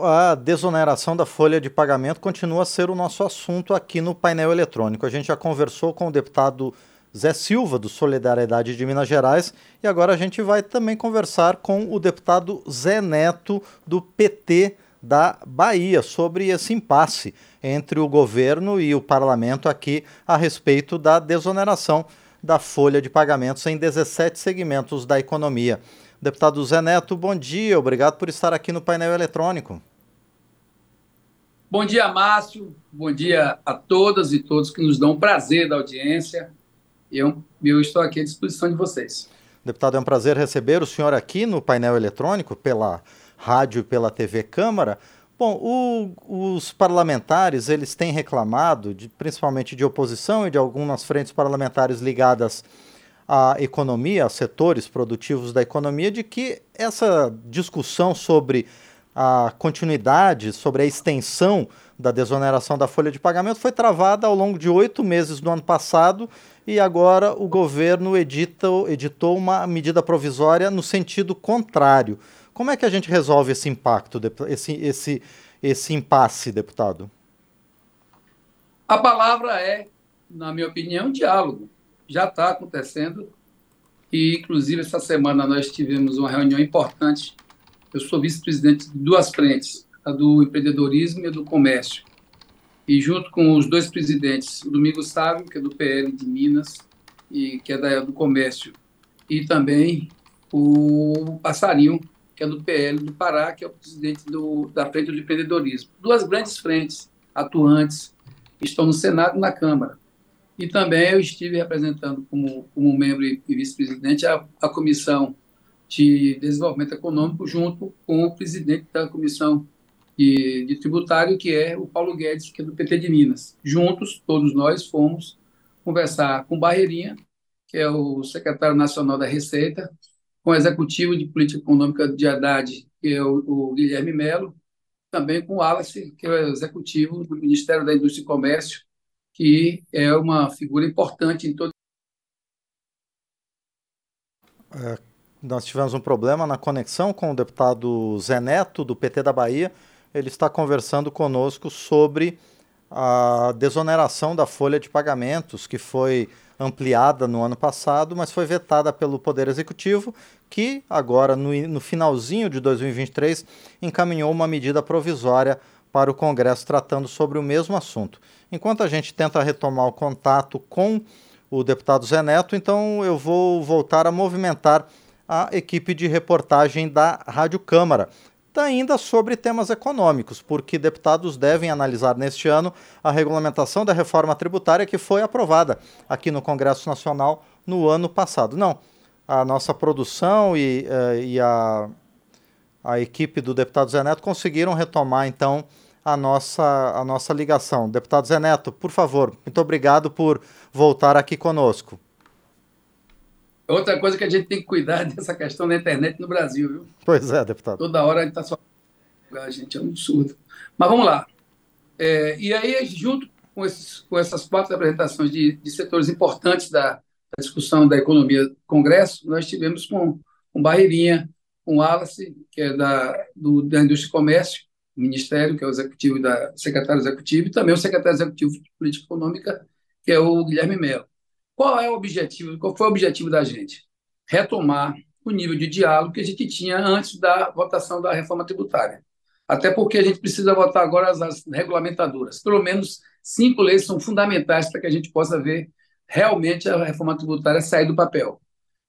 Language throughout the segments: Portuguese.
A desoneração da folha de pagamento continua a ser o nosso assunto aqui no painel eletrônico. A gente já conversou com o deputado Zé Silva, do Solidariedade de Minas Gerais, e agora a gente vai também conversar com o deputado Zé Neto, do PT da Bahia, sobre esse impasse entre o governo e o parlamento aqui a respeito da desoneração da folha de pagamentos em 17 segmentos da economia. Deputado Zé Neto, bom dia, obrigado por estar aqui no painel eletrônico. Bom dia, Márcio, bom dia a todas e todos que nos dão o prazer da audiência. Eu, eu estou aqui à disposição de vocês. Deputado, é um prazer receber o senhor aqui no painel eletrônico, pela rádio e pela TV Câmara. Bom, o, os parlamentares eles têm reclamado, de, principalmente de oposição e de algumas frentes parlamentares ligadas à economia, a setores produtivos da economia, de que essa discussão sobre a continuidade, sobre a extensão da desoneração da folha de pagamento foi travada ao longo de oito meses do ano passado e agora o governo edita, editou uma medida provisória no sentido contrário. Como é que a gente resolve esse impacto, esse, esse, esse impasse, deputado? A palavra é, na minha opinião, diálogo já está acontecendo. E, inclusive, essa semana nós tivemos uma reunião importante. Eu sou vice-presidente de duas frentes, a do empreendedorismo e a do comércio. E, junto com os dois presidentes, o Domingos Sávio, que é do PL de Minas, e que é da, do comércio, e também o Passarinho, que é do PL do Pará, que é o presidente do, da Frente do Empreendedorismo. Duas grandes frentes atuantes estão no Senado e na Câmara. E também eu estive representando como, como membro e vice-presidente a, a Comissão de Desenvolvimento Econômico, junto com o presidente da Comissão de, de, Tributário, que é o Paulo Guedes, que é do PT de Minas. Juntos, todos nós fomos conversar com Barreirinha, que é o secretário nacional da Receita, com o executivo de política econômica de Haddad, que é o, o Guilherme Melo, também com o Wallace, que é o executivo do Ministério da Indústria e Comércio, que é uma figura importante em todo. É, nós tivemos um problema na conexão com o deputado Zé Neto, do PT da Bahia. Ele está conversando conosco sobre a desoneração da folha de pagamentos, que foi ampliada no ano passado, mas foi vetada pelo Poder Executivo, que agora, no, no finalzinho de 2023, encaminhou uma medida provisória para o Congresso tratando sobre o mesmo assunto. Enquanto a gente tenta retomar o contato com o deputado Zé Neto, então eu vou voltar a movimentar a equipe de reportagem da Rádio Câmara, ainda sobre temas econômicos, porque deputados devem analisar neste ano a regulamentação da reforma tributária que foi aprovada aqui no Congresso Nacional no ano passado. Não, a nossa produção e, uh, e a, a equipe do deputado Zé Neto conseguiram retomar, então, a nossa, a nossa ligação. Deputado Zé Neto, por favor, muito obrigado por voltar aqui conosco. Outra coisa que a gente tem que cuidar dessa questão da internet no Brasil, viu? Pois é, deputado. Toda hora a gente está só. A gente é um absurdo. Mas vamos lá. É, e aí, junto com, esses, com essas quatro apresentações de, de setores importantes da, da, discussão da economia do Congresso, nós tivemos com, com Barreirinha, com Wallace, que é da, do, da Indústria e Comércio, o Ministério, que é o executivo da secretário executivo, e também o secretário executivo de Política Econômica, que é o Guilherme Mello. Qual é o objetivo? Qual foi o objetivo da gente? Retomar o nível de diálogo que a gente tinha antes da votação da reforma tributária. Até porque a gente precisa votar agora as, as regulamentadoras. Pelo menos cinco leis são fundamentais para que a gente possa ver realmente a reforma tributária sair do papel.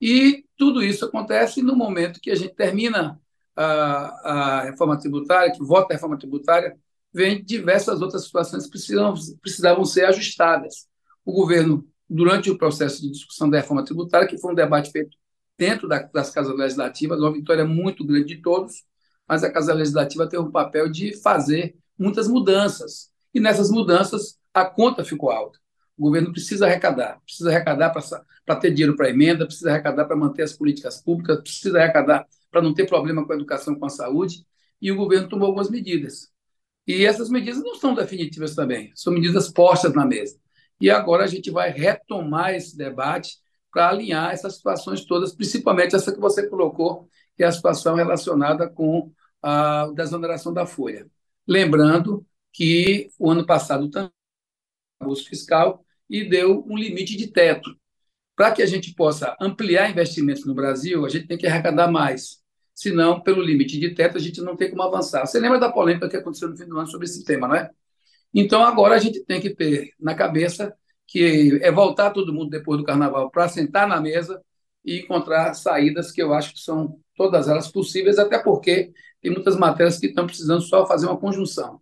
E tudo isso acontece no momento que a gente termina a, a reforma tributária, que vota a reforma tributária, vem diversas outras situações que precisam, precisavam ser ajustadas. O governo, durante o processo de discussão da reforma tributária, que foi um debate feito dentro da, das casas legislativas, uma vitória muito grande de todos, mas a Casa Legislativa tem um papel de fazer muitas mudanças. E nessas mudanças, a conta ficou alta. O governo precisa arrecadar, precisa arrecadar para ter dinheiro para emenda, precisa arrecadar para manter as políticas públicas, precisa arrecadar para não ter problema com a educação, com a saúde, e o governo tomou algumas medidas. E essas medidas não são definitivas também, são medidas postas na mesa. E agora a gente vai retomar esse debate para alinhar essas situações todas, principalmente essa que você colocou, que é a situação relacionada com a desoneração da folha. Lembrando que o ano passado também o fiscal e deu um limite de teto. Para que a gente possa ampliar investimentos no Brasil, a gente tem que arrecadar mais. Senão, pelo limite de teto, a gente não tem como avançar. Você lembra da polêmica que aconteceu no fim do ano sobre esse tema, não é? Então, agora a gente tem que ter na cabeça que é voltar todo mundo depois do carnaval para sentar na mesa e encontrar saídas que eu acho que são todas elas possíveis, até porque tem muitas matérias que estão precisando só fazer uma conjunção.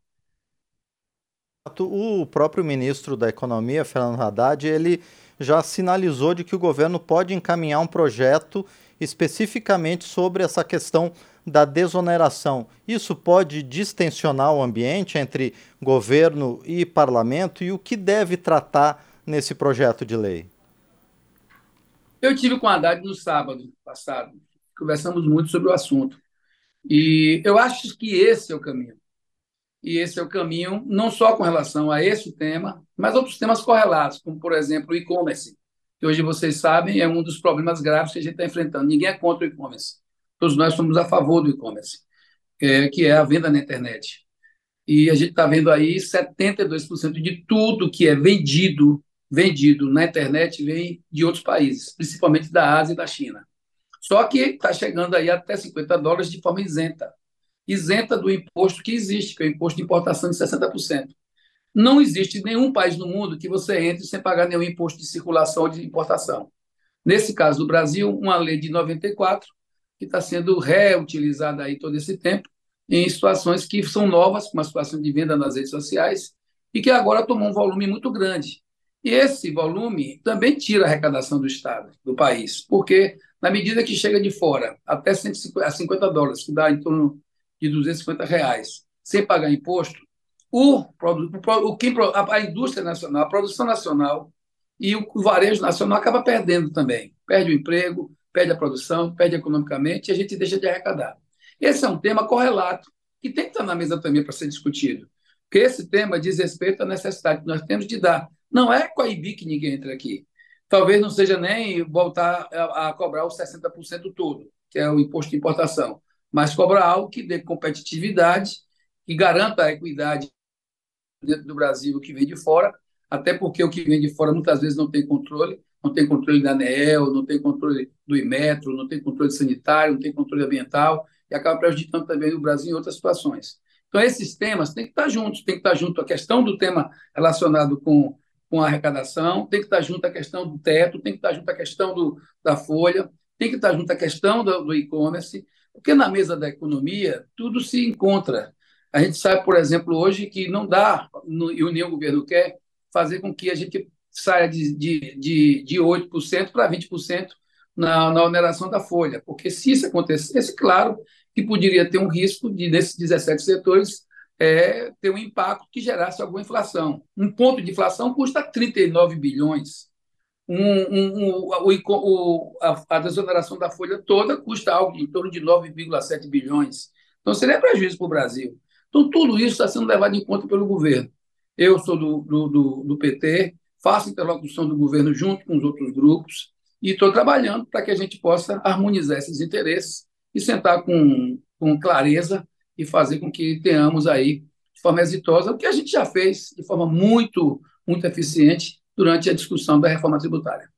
O próprio ministro da Economia, Fernando Haddad, ele já sinalizou de que o governo pode encaminhar um projeto especificamente sobre essa questão da desoneração. Isso pode distensionar o ambiente entre governo e parlamento e o que deve tratar nesse projeto de lei? Eu tive com a Haddad no sábado passado, conversamos muito sobre o assunto. E eu acho que esse é o caminho. E esse é o caminho não só com relação a esse tema, mas outros temas correlatos, como, por exemplo, o e-commerce, que hoje vocês sabem é um dos problemas graves que a gente está enfrentando. Ninguém é contra o e-commerce. Todos nós somos a favor do e-commerce, é, que é a venda na internet. E a gente está vendo aí 72% de tudo que é vendido vendido na internet vem de outros países, principalmente da Ásia e da China. Só que está chegando aí até 50 dólares de forma isenta. Isenta do imposto que existe, que é o imposto de importação de 60%. Não existe nenhum país no mundo que você entre sem pagar nenhum imposto de circulação ou de importação. Nesse caso do Brasil, uma lei de 94, que está sendo reutilizada aí todo esse tempo, em situações que são novas, como a situação de venda nas redes sociais, e que agora tomou um volume muito grande. E esse volume também tira a arrecadação do Estado, do país, porque na medida que chega de fora até 150 dólares, que dá em torno de 250 reais, sem pagar imposto, o, o, quem, a, indústria nacional, a produção nacional e o varejo nacional acaba perdendo também. Perde o emprego, perde a produção, perde economicamente e a gente deixa de arrecadar. Esse é um tema correlato que tem que estar na mesa também para ser discutido, porque esse tema diz respeito à necessidade que nós temos de dar não é coibir que ninguém entre aqui. Talvez não seja nem voltar a, a cobrar os 60% todo, que é o imposto de importação, mas cobrar algo que dê competitividade, que garanta a equidade dentro do Brasil que vem de fora, até porque o que vem de fora muitas vezes não tem controle, não tem controle da ANEEL, não tem controle do Imetro, não tem controle sanitário, não tem controle ambiental, e acaba prejudicando também o Brasil em outras situações. Então, esses temas têm que estar juntos, tem que estar junto a questão do tema relacionado com com a arrecadação, tem que estar junto a questão do teto, tem que estar junto a questão do, da folha, tem que estar junto a questão do, do e-commerce, porque na mesa da economia tudo se encontra. A gente sabe, por exemplo, hoje que não dá, e o governo quer, fazer com que a gente saia de, de, de, de 8% para 20% na, na oneração da folha, porque se isso acontecesse, claro que poderia ter um risco de, nesses 17 setores, é, ter um impacto que gerasse alguma inflação. Um ponto de inflação custa 39 bilhões. Um, um, um, o, a, a, desoneração da folha toda custa algo em torno de 9,7 bilhões. Então, seria prejuízo para o Brasil. Então, tudo isso está sendo levado em conta pelo governo. Eu sou do, do, do, do PT, faço interlocução do governo junto com os outros grupos e estou trabalhando para que a gente possa harmonizar esses interesses e sentar com, com clareza e fazer com que tenhamos aí, de forma exitosa, o que a gente já fez de forma muito, muito eficiente durante a discussão da reforma tributária.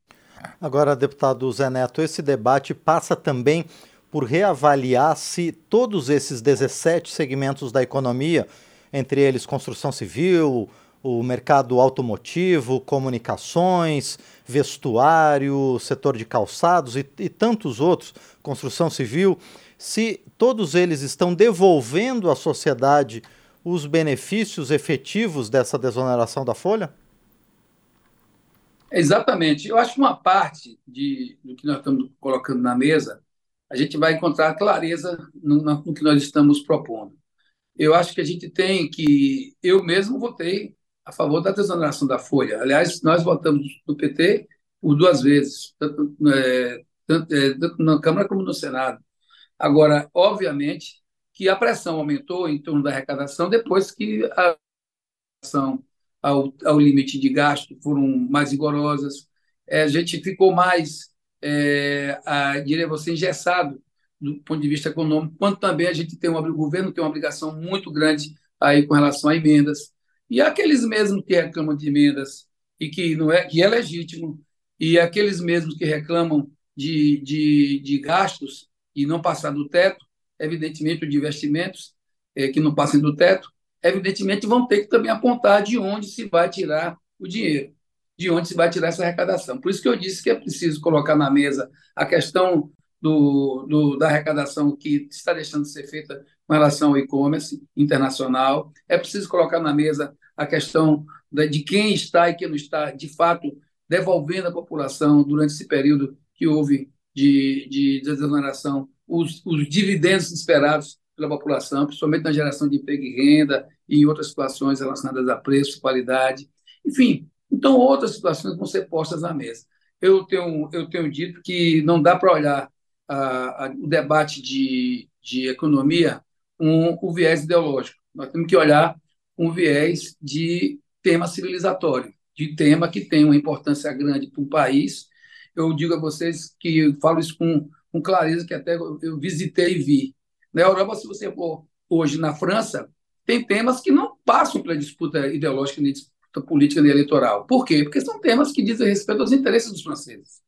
Agora, deputado Zé Neto, esse debate passa também por reavaliar se todos esses 17 segmentos da economia, entre eles construção civil, o mercado automotivo, comunicações, vestuário, setor de calçados e, e tantos outros, construção civil, se todos eles estão devolvendo à sociedade os benefícios efetivos dessa desoneração da folha? Exatamente. Eu acho que uma parte de, do que nós estamos colocando na mesa, a gente vai encontrar clareza no, no que nós estamos propondo. Eu acho que a gente tem que. Eu mesmo votei a favor da desoneração da folha. Aliás, nós votamos no PT por duas vezes, tanto, é, tanto, é, tanto na Câmara como no Senado. Agora, obviamente, que a pressão aumentou em torno da arrecadação depois que a ação ao, ao limite de gasto foram mais rigorosas. É, a gente ficou mais, é, a, diria você, engessado do ponto de vista econômico, quanto também a gente tem um, o governo tem uma obrigação muito grande aí com relação a emendas. E aqueles mesmos que reclamam de emendas e que não é que é legítimo, e aqueles mesmos que reclamam de, de, de gastos e não passar do teto, evidentemente, de investimentos é, que não passem do teto, evidentemente vão ter que também apontar de onde se vai tirar o dinheiro, de onde se vai tirar essa arrecadação. Por isso que eu disse que é preciso colocar na mesa a questão do, do, da arrecadação que está deixando de ser feita com relação ao e-commerce internacional. É preciso colocar na mesa a questão de quem está e quem não está, de fato, devolvendo à população durante esse período que houve de, de desoneração os, os dividendos esperados pela população, principalmente na geração de emprego e renda e em outras situações relacionadas a preço, qualidade. Enfim, então outras situações vão ser postas na mesa. Eu tenho, eu tenho dito que não dá para olhar a, a, o debate de, de economia com o viés ideológico. Nós temos que olhar o viés de tema civilizatório, de tema que tem uma importância grande para o país. Eu digo a vocês que falo isso com, com clareza, que até eu visitei e vi. Na Europa, se você for hoje na França, tem temas que não passam pela disputa ideológica, nem disputa política, nem eleitoral. Por quê? Porque são temas que dizem respeito aos interesses dos franceses.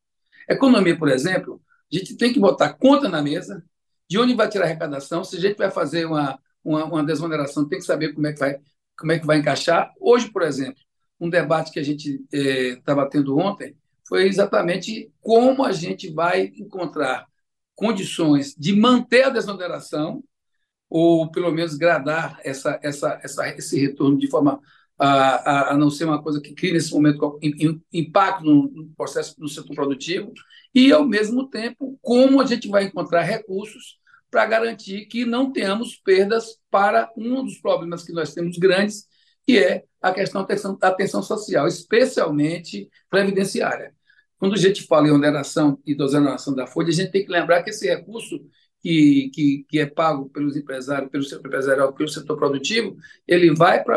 Economia, por exemplo, a gente tem que botar conta na mesa, de onde vai tirar a arrecadação, se a gente vai fazer uma, uma, uma desoneração, tem que saber como é que vai, como é que vai encaixar. Hoje, por exemplo, um debate que a gente estava eh, tendo ontem foi exatamente como a gente vai encontrar condições de manter a desoneração ou pelo menos gradar essa, essa, essa, esse retorno de forma a, a, a, não ser uma coisa que crie nesse momento impacto no, no processo no setor produtivo e ao mesmo tempo como a gente vai encontrar recursos para garantir que não tenhamos perdas para um dos problemas que nós temos grandes que é a questão da atenção social, especialmente previdenciária. Quando a gente fala em oneração e desoneração da folha, a gente tem que lembrar que esse recurso que, que, que é pago pelos empresários, pelo setor empresarial, pelo setor produtivo, ele vai para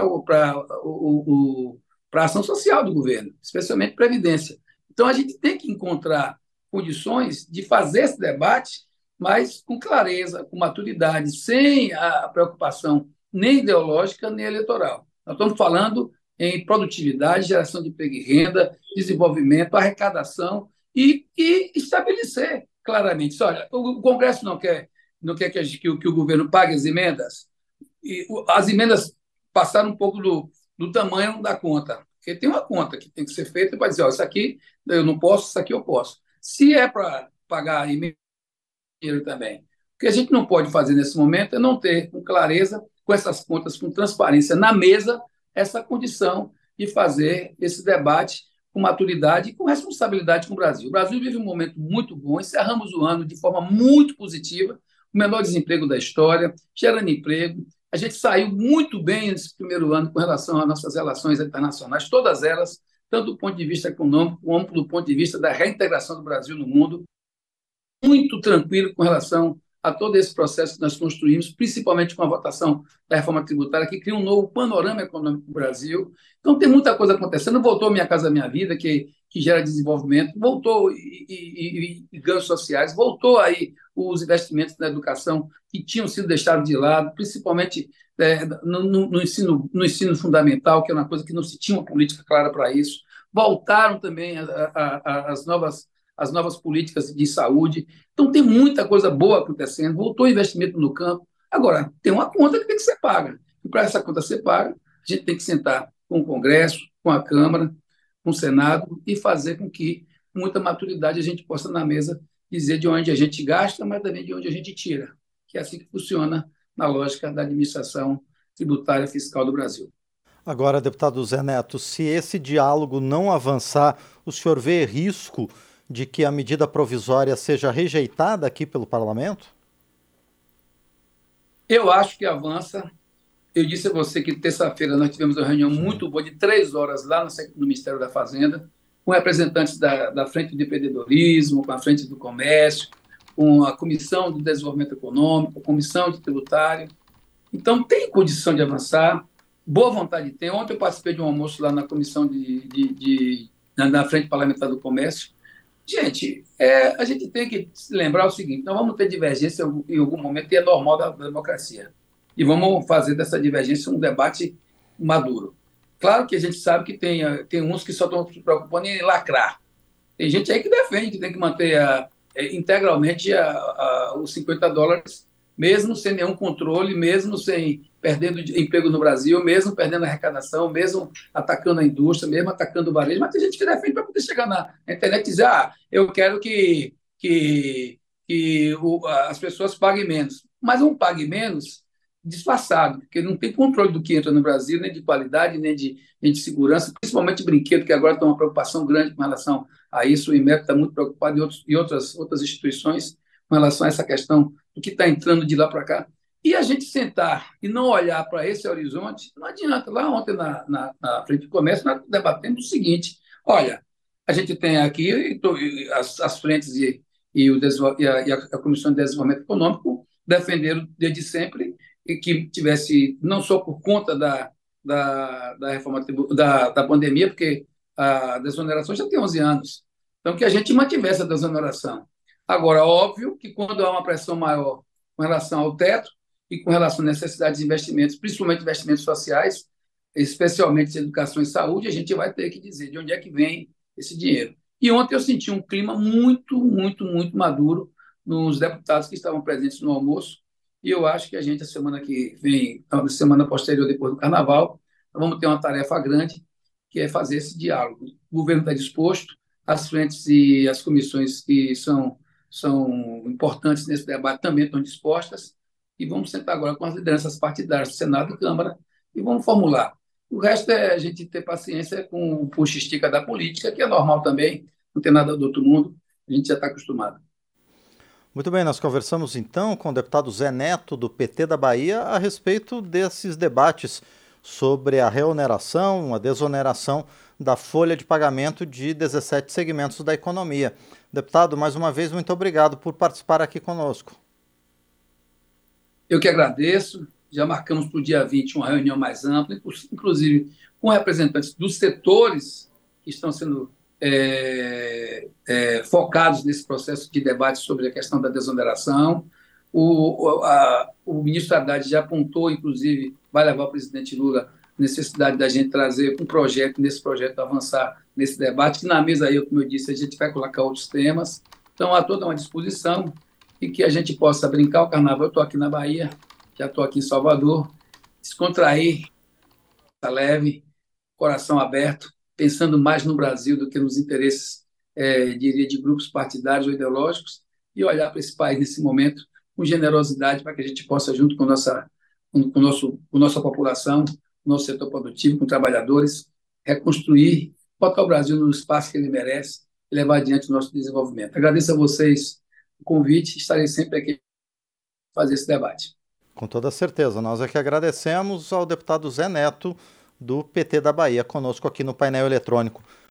a ação social do governo, especialmente previdência. Então, a gente tem que encontrar condições de fazer esse debate, mas com clareza, com maturidade, sem a preocupação nem ideológica nem eleitoral. Nós estamos falando em produtividade, geração de emprego e renda, desenvolvimento, arrecadação e, e estabelecer claramente. Olha, o Congresso não quer, não quer que, que, que o governo pague as emendas, e as emendas passaram um pouco do, do tamanho da conta. Porque tem uma conta que tem que ser feita para dizer, ó, isso aqui eu não posso, isso aqui eu posso. Se é para pagar dinheiro também. O que a gente não pode fazer nesse momento é não ter com clareza, com essas contas, com transparência na mesa, essa condição de fazer esse debate com maturidade e com responsabilidade com o Brasil. O Brasil vive um momento muito bom, encerramos o ano de forma muito positiva, o menor desemprego da história, gerando emprego. A gente saiu muito bem nesse primeiro ano com relação às nossas relações internacionais, todas elas, tanto do ponto de vista econômico como do ponto de vista da reintegração do Brasil no mundo. Muito tranquilo com relação a todo esse processo que nós construímos, principalmente com a votação da reforma tributária, que cria um novo panorama econômico do Brasil. Então, tem muita coisa acontecendo. Voltou Minha Casa Minha Vida, que, que gera desenvolvimento, voltou e, e, e, ganhos sociais, voltou aí os investimentos na educação que tinham sido deixados de lado, principalmente é, no, no, no, ensino, no ensino fundamental, que é uma coisa que não se tinha uma política clara para isso. Voltaram também a, a, a, as novas as novas políticas de saúde. Então, tem muita coisa boa acontecendo, voltou o investimento no campo. Agora, tem uma conta que tem que ser paga. E para essa conta ser paga, a gente tem que sentar com o Congresso, com a Câmara, com o Senado e fazer com que, muita maturidade, a gente possa, na mesa, dizer de onde a gente gasta, mas também de onde a gente tira. Que é assim que funciona na lógica da administração tributária fiscal do Brasil. Agora, deputado Zé Neto, se esse diálogo não avançar, o senhor vê risco de que a medida provisória seja rejeitada aqui pelo parlamento? Eu acho que avança. Eu disse a você que terça-feira nós tivemos uma reunião muito boa de três horas lá no, Ministério da Fazenda, com representantes da, da Frente do Empreendedorismo, com a Frente do Comércio, com a Comissão do Desenvolvimento Econômico, a Comissão de Tributário. Então, tem condição de avançar, boa vontade tem. Ontem eu participei de um almoço lá na Comissão de, de, de na, na Frente Parlamentar do Comércio, Gente, é, a gente tem que lembrar o seguinte: nós vamos ter divergência em algum momento, e é normal da, democracia. E vamos fazer dessa divergência um debate maduro. Claro que a gente sabe que tem, tem uns que só estão se preocupando em lacrar. Tem gente aí que defende que tem que manter a, é, integralmente a, a, os 50 dólares, mesmo sem nenhum controle, mesmo sem perdendo emprego no Brasil, mesmo perdendo arrecadação, mesmo atacando a indústria, mesmo atacando o varejo, mas tem gente que defende para poder chegar na internet e dizer, ah, eu quero que, que, que o, as pessoas paguem menos. Mas não pague menos disfarçado, porque não tem controle do que entra no Brasil, nem de qualidade, nem de, nem de segurança, principalmente brinquedo, que agora tem uma preocupação grande com relação a isso, o IMEC está muito preocupado e, outros, e outras, outras instituições com relação a essa questão do que está entrando de lá para cá. E a gente sentar e não olhar para esse horizonte, não adianta. Lá ontem, na, na, na, frente do comércio, nós debatemos o seguinte: olha, a gente tem aqui as, as frentes e, e, o, e, a, e a Comissão de Desenvolvimento Econômico defenderam desde sempre que tivesse, não só por conta da, da, da reforma da, da pandemia, porque a desoneração já tem 11 anos, então que a gente mantivesse a desoneração. Agora, óbvio que quando há uma pressão maior com relação ao teto, e com relação à necessidade de investimentos, principalmente investimentos sociais, especialmente de educação e saúde, a gente vai ter que dizer de onde é que vem esse dinheiro. E ontem eu senti um clima muito, muito, muito maduro nos deputados que estavam presentes no almoço, e eu acho que a gente, a semana que vem, a semana posterior, depois do Carnaval, vamos ter uma tarefa grande, que é fazer esse diálogo. O governo está disposto, as frentes e as comissões que são, são importantes nesse debate também estão dispostas, e vamos sentar agora com as lideranças partidárias do Senado e Câmara e vamos formular. O resto é a gente ter paciência com o puxa-estica da política, que é normal também, não tem nada do outro mundo, a gente já está acostumado. Muito bem, nós conversamos então com o deputado Zé Neto, do PT da Bahia, a respeito desses debates sobre a reoneração, a desoneração da folha de pagamento de 17 segmentos da economia. Deputado, mais uma vez, muito obrigado por participar aqui conosco. Eu que agradeço. Já marcamos para o dia 20 uma reunião mais ampla, inclusive com representantes dos setores que estão sendo é, é, focados nesse processo de debate sobre a questão da desoneração. O, a, o ministro Haddad já apontou, inclusive, vai levar o presidente Lula necessidade da gente trazer um projeto, nesse projeto avançar nesse debate, que na mesa aí, como eu disse, a gente vai colocar outros temas. Então, há toda uma disposição e que a gente possa brincar o carnaval. Eu estou aqui na Bahia, já estou aqui em Salvador, descontrair, tá leve, coração aberto, pensando mais no Brasil do que nos interesses, é, diria, de grupos partidários ou ideológicos, e olhar para esse país nesse momento com generosidade para que a gente possa, junto com, nossa, com, com, nosso, com nossa população, nosso setor produtivo, com trabalhadores, reconstruir, botar o Brasil no espaço que ele merece e levar adiante o nosso desenvolvimento. Agradeço a vocês o convite, estarei sempre aqui para fazer esse debate. Com toda certeza. Nós é que agradecemos ao deputado Zé Neto, do PT da Bahia, conosco aqui no painel eletrônico.